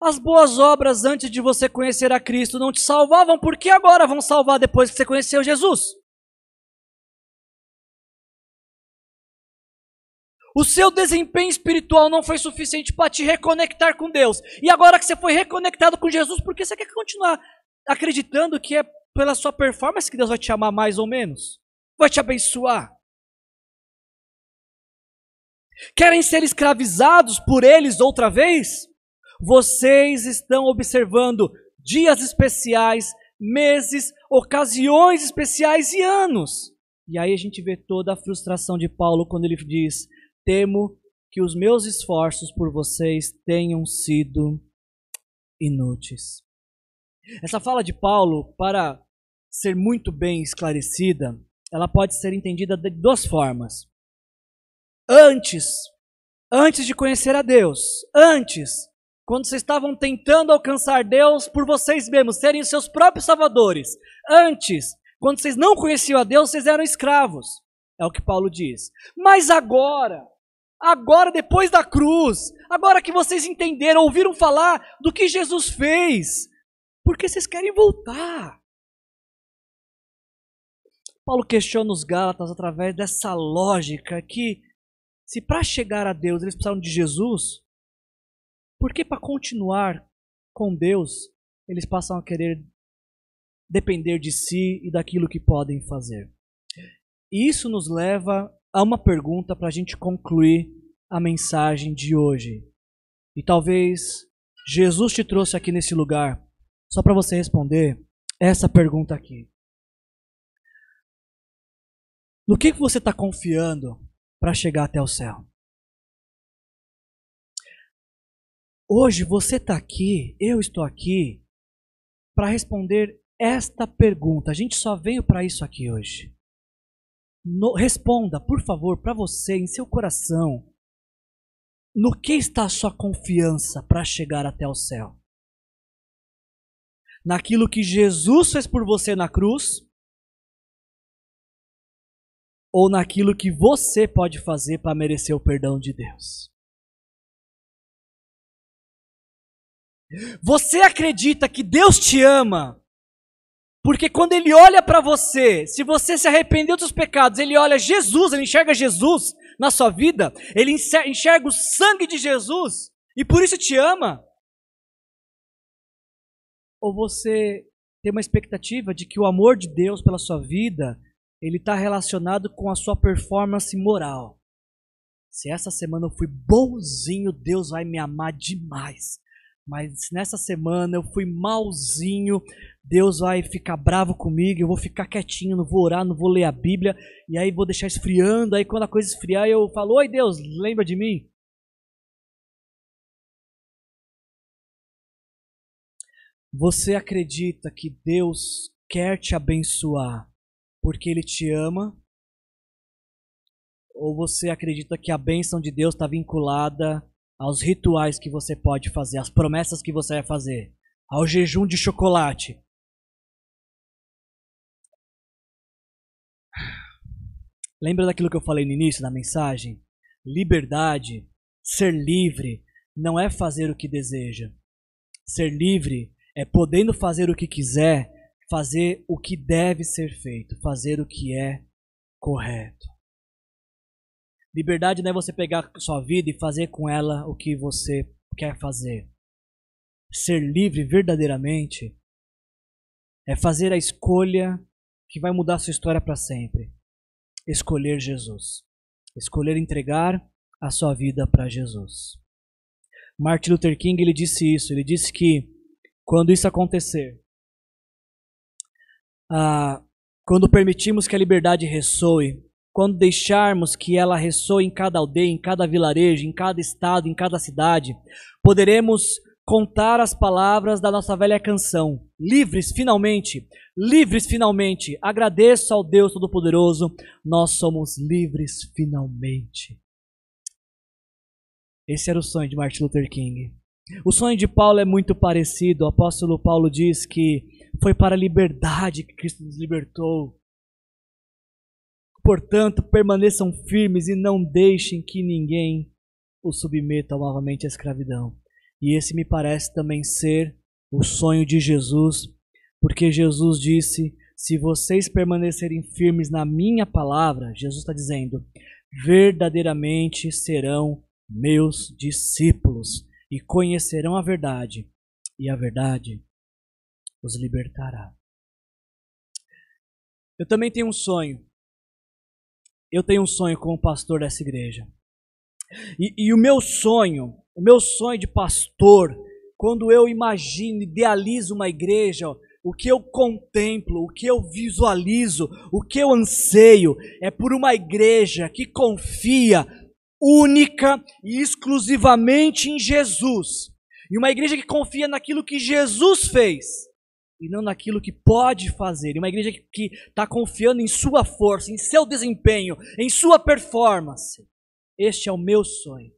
As boas obras antes de você conhecer a Cristo não te salvavam, por que agora vão salvar depois que você conheceu Jesus? O seu desempenho espiritual não foi suficiente para te reconectar com Deus. E agora que você foi reconectado com Jesus, por que você quer continuar acreditando que é pela sua performance que Deus vai te amar mais ou menos? Vai te abençoar? Querem ser escravizados por eles outra vez? Vocês estão observando dias especiais, meses, ocasiões especiais e anos. E aí a gente vê toda a frustração de Paulo quando ele diz: Temo que os meus esforços por vocês tenham sido inúteis. Essa fala de Paulo, para ser muito bem esclarecida, ela pode ser entendida de duas formas. Antes, antes de conhecer a Deus, antes, quando vocês estavam tentando alcançar Deus por vocês mesmos, serem os seus próprios salvadores, antes, quando vocês não conheciam a Deus, vocês eram escravos. É o que Paulo diz. Mas agora, Agora, depois da cruz, agora que vocês entenderam, ouviram falar do que Jesus fez, porque vocês querem voltar. Paulo questiona os Gálatas através dessa lógica que, se para chegar a Deus eles precisaram de Jesus, por que para continuar com Deus eles passam a querer depender de si e daquilo que podem fazer? Isso nos leva há uma pergunta para a gente concluir a mensagem de hoje. E talvez Jesus te trouxe aqui nesse lugar só para você responder essa pergunta aqui. No que você está confiando para chegar até o céu? Hoje você está aqui, eu estou aqui, para responder esta pergunta. A gente só veio para isso aqui hoje. No, responda, por favor, para você, em seu coração, no que está a sua confiança para chegar até o céu? Naquilo que Jesus fez por você na cruz? Ou naquilo que você pode fazer para merecer o perdão de Deus? Você acredita que Deus te ama porque quando ele olha para você, se você se arrependeu dos pecados, ele olha Jesus, ele enxerga Jesus na sua vida, ele enxerga o sangue de Jesus e por isso te ama? Ou você tem uma expectativa de que o amor de Deus pela sua vida, ele está relacionado com a sua performance moral? Se essa semana eu fui bonzinho, Deus vai me amar demais. Mas nessa semana eu fui malzinho, Deus vai ficar bravo comigo, eu vou ficar quietinho, não vou orar, não vou ler a Bíblia, e aí vou deixar esfriando, aí quando a coisa esfriar eu falo, oi Deus, lembra de mim? Você acredita que Deus quer te abençoar porque Ele te ama? Ou você acredita que a bênção de Deus está vinculada aos rituais que você pode fazer, às promessas que você vai fazer, ao jejum de chocolate. Lembra daquilo que eu falei no início da mensagem? Liberdade, ser livre, não é fazer o que deseja. Ser livre é podendo fazer o que quiser, fazer o que deve ser feito, fazer o que é correto. Liberdade não é você pegar sua vida e fazer com ela o que você quer fazer. Ser livre verdadeiramente é fazer a escolha que vai mudar sua história para sempre. Escolher Jesus. Escolher entregar a sua vida para Jesus. Martin Luther King ele disse isso. Ele disse que quando isso acontecer, ah, quando permitimos que a liberdade ressoe quando deixarmos que ela ressoe em cada aldeia, em cada vilarejo, em cada estado, em cada cidade, poderemos contar as palavras da nossa velha canção. Livres finalmente, livres finalmente. Agradeço ao Deus Todo-Poderoso, nós somos livres finalmente. Esse era o sonho de Martin Luther King. O sonho de Paulo é muito parecido. O apóstolo Paulo diz que foi para a liberdade que Cristo nos libertou. Portanto, permaneçam firmes e não deixem que ninguém os submeta novamente à escravidão. E esse me parece também ser o sonho de Jesus, porque Jesus disse: se vocês permanecerem firmes na minha palavra, Jesus está dizendo, verdadeiramente serão meus discípulos e conhecerão a verdade, e a verdade os libertará. Eu também tenho um sonho eu tenho um sonho como pastor dessa igreja. E, e, o meu sonho, o meu sonho de pastor, quando eu imagino, idealizo uma igreja, o que eu contemplo, o que eu visualizo, o que eu anseio é por uma igreja que confia única e exclusivamente em Jesus. E uma igreja que confia naquilo que Jesus fez e não naquilo que pode fazer. Uma igreja que está confiando em sua força, em seu desempenho, em sua performance. Este é o meu sonho.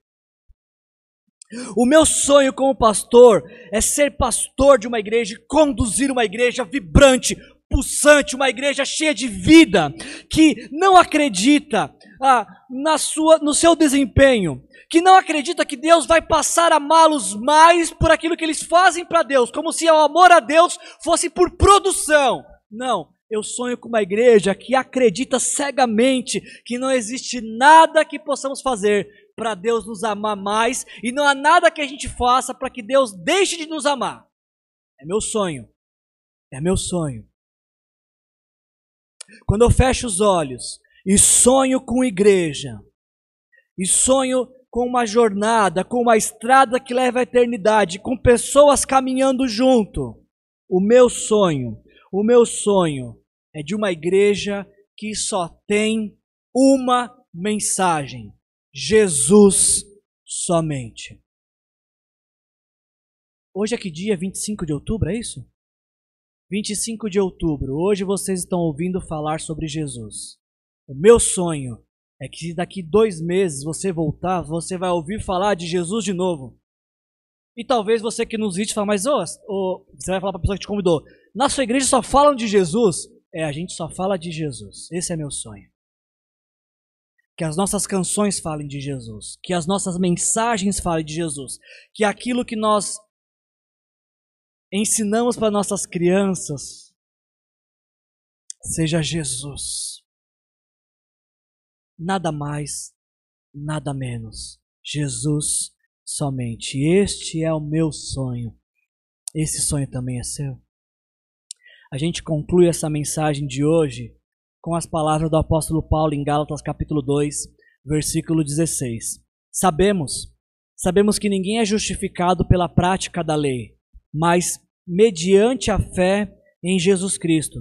O meu sonho como pastor é ser pastor de uma igreja e conduzir uma igreja vibrante, pulsante, uma igreja cheia de vida, que não acredita ah, na sua, no seu desempenho, que não acredita que Deus vai passar a amá-los mais por aquilo que eles fazem para Deus, como se o amor a Deus fosse por produção. Não, eu sonho com uma igreja que acredita cegamente que não existe nada que possamos fazer para Deus nos amar mais e não há nada que a gente faça para que Deus deixe de nos amar. É meu sonho. É meu sonho. Quando eu fecho os olhos e sonho com igreja, e sonho com uma jornada, com uma estrada que leva à eternidade, com pessoas caminhando junto. O meu sonho, o meu sonho é de uma igreja que só tem uma mensagem: Jesus somente. Hoje é que dia? 25 de outubro, é isso? 25 de outubro. Hoje vocês estão ouvindo falar sobre Jesus. O meu sonho é que daqui dois meses você voltar, você vai ouvir falar de Jesus de novo. E talvez você que nos vídeos fala, mas oh, oh, você vai falar para a pessoa que te convidou, na sua igreja só falam de Jesus? É, a gente só fala de Jesus. Esse é meu sonho. Que as nossas canções falem de Jesus, que as nossas mensagens falem de Jesus, que aquilo que nós ensinamos para nossas crianças seja Jesus nada mais, nada menos. Jesus somente. Este é o meu sonho. Esse sonho também é seu. A gente conclui essa mensagem de hoje com as palavras do apóstolo Paulo em Gálatas capítulo 2, versículo 16. Sabemos, sabemos que ninguém é justificado pela prática da lei, mas mediante a fé em Jesus Cristo.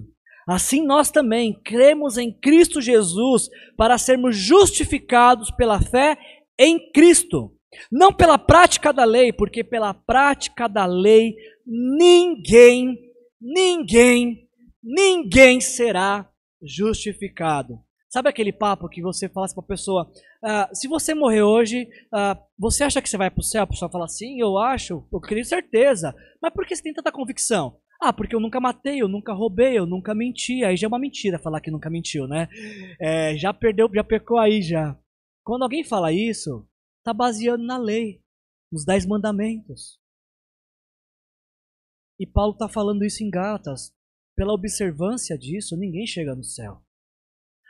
Assim nós também cremos em Cristo Jesus para sermos justificados pela fé em Cristo. Não pela prática da lei, porque pela prática da lei ninguém, ninguém, ninguém será justificado. Sabe aquele papo que você fala para a pessoa: ah, se você morrer hoje, ah, você acha que você vai para o céu? A pessoa fala assim: eu acho, eu tenho certeza. Mas por que você tem tanta convicção? Ah, porque eu nunca matei, eu nunca roubei, eu nunca menti. Aí já é uma mentira falar que nunca mentiu, né? É, já perdeu, já pecou aí já. Quando alguém fala isso, tá baseando na lei, nos dez mandamentos. E Paulo está falando isso em Gálatas. Pela observância disso, ninguém chega no céu.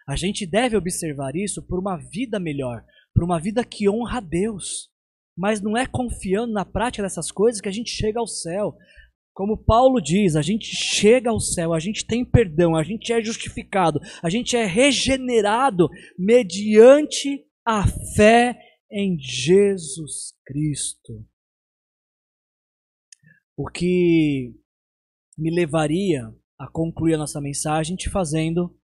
A gente deve observar isso por uma vida melhor, por uma vida que honra a Deus. Mas não é confiando na prática dessas coisas que a gente chega ao céu. Como Paulo diz, a gente chega ao céu, a gente tem perdão, a gente é justificado, a gente é regenerado mediante a fé em Jesus Cristo. O que me levaria a concluir a nossa mensagem te fazendo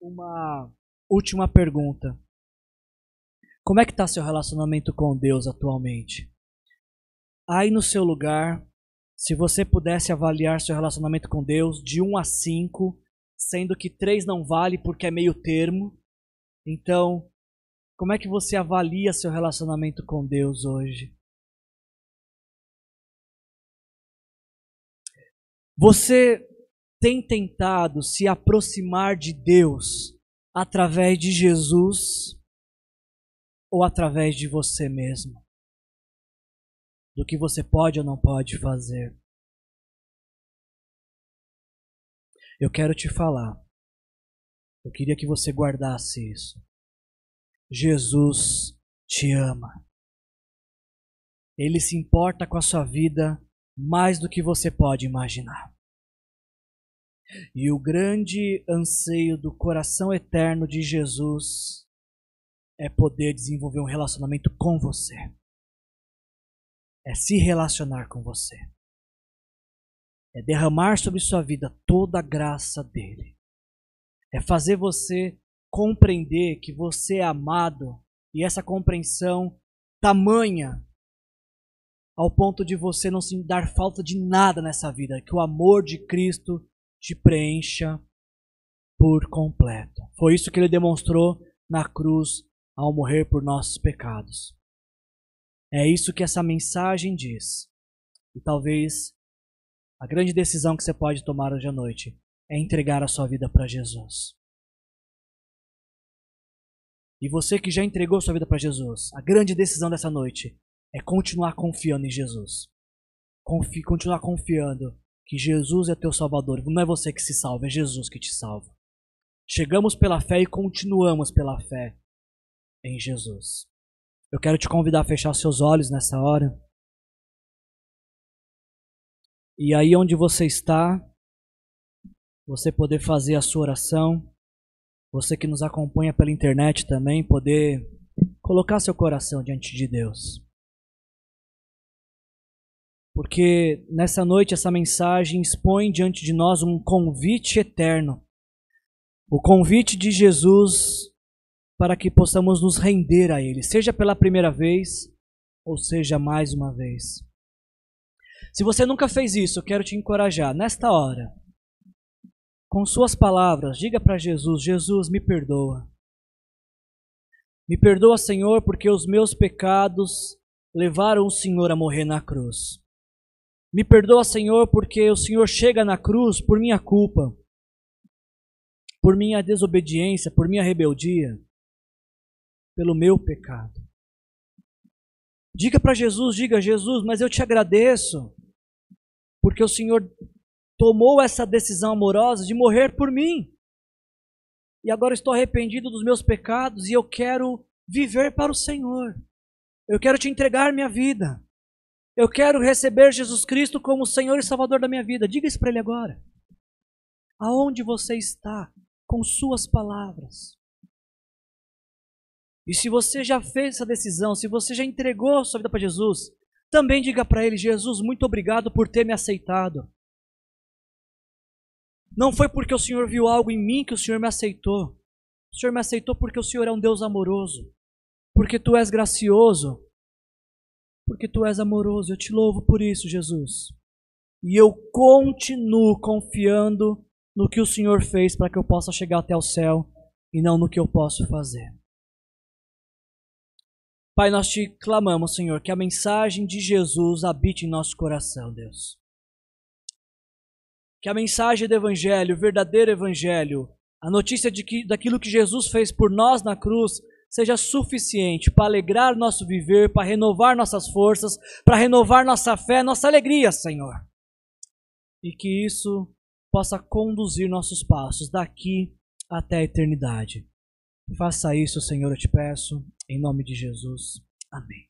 uma última pergunta. Como é que está seu relacionamento com Deus atualmente? Aí no seu lugar, se você pudesse avaliar seu relacionamento com Deus de 1 a 5, sendo que 3 não vale porque é meio termo, então Como é que você avalia seu relacionamento com Deus hoje? Você tem tentado se aproximar de Deus através de Jesus ou através de você mesmo? Do que você pode ou não pode fazer? Eu quero te falar. Eu queria que você guardasse isso. Jesus te ama. Ele se importa com a sua vida mais do que você pode imaginar. E o grande anseio do coração eterno de Jesus é poder desenvolver um relacionamento com você. É se relacionar com você. É derramar sobre sua vida toda a graça dele. É fazer você compreender que você é amado e essa compreensão tamanha ao ponto de você não se dar falta de nada nessa vida, que o amor de Cristo te preencha por completo. Foi isso que ele demonstrou na cruz ao morrer por nossos pecados. É isso que essa mensagem diz. E talvez a grande decisão que você pode tomar hoje à noite é entregar a sua vida para Jesus. E você que já entregou sua vida para Jesus, a grande decisão dessa noite é continuar confiando em Jesus. Confi continuar confiando que Jesus é teu Salvador. Não é você que se salva, é Jesus que te salva. Chegamos pela fé e continuamos pela fé em Jesus. Eu quero te convidar a fechar seus olhos nessa hora. E aí onde você está, você poder fazer a sua oração. Você que nos acompanha pela internet também, poder colocar seu coração diante de Deus. Porque nessa noite essa mensagem expõe diante de nós um convite eterno. O convite de Jesus para que possamos nos render a Ele, seja pela primeira vez ou seja mais uma vez. Se você nunca fez isso, eu quero te encorajar nesta hora. Com suas palavras, diga para Jesus: Jesus, me perdoa. Me perdoa, Senhor, porque os meus pecados levaram o Senhor a morrer na cruz. Me perdoa, Senhor, porque o Senhor chega na cruz por minha culpa, por minha desobediência, por minha rebeldia, pelo meu pecado. Diga para Jesus, diga Jesus, mas eu te agradeço, porque o Senhor tomou essa decisão amorosa de morrer por mim. E agora estou arrependido dos meus pecados e eu quero viver para o Senhor. Eu quero te entregar minha vida. Eu quero receber Jesus Cristo como Senhor e Salvador da minha vida. Diga isso para Ele agora. Aonde você está com Suas palavras? E se você já fez essa decisão, se você já entregou sua vida para Jesus, também diga para Ele: Jesus, muito obrigado por ter me aceitado. Não foi porque o Senhor viu algo em mim que o Senhor me aceitou. O Senhor me aceitou porque o Senhor é um Deus amoroso, porque Tu és gracioso, porque tu és amoroso. Eu te louvo por isso, Jesus. E eu continuo confiando no que o Senhor fez para que eu possa chegar até o céu e não no que eu posso fazer. Pai, nós te clamamos, Senhor, que a mensagem de Jesus habite em nosso coração, Deus. Que a mensagem do Evangelho, o verdadeiro Evangelho, a notícia de que, daquilo que Jesus fez por nós na cruz, seja suficiente para alegrar nosso viver, para renovar nossas forças, para renovar nossa fé, nossa alegria, Senhor. E que isso possa conduzir nossos passos daqui até a eternidade. Faça isso, Senhor, eu te peço, em nome de Jesus. Amém.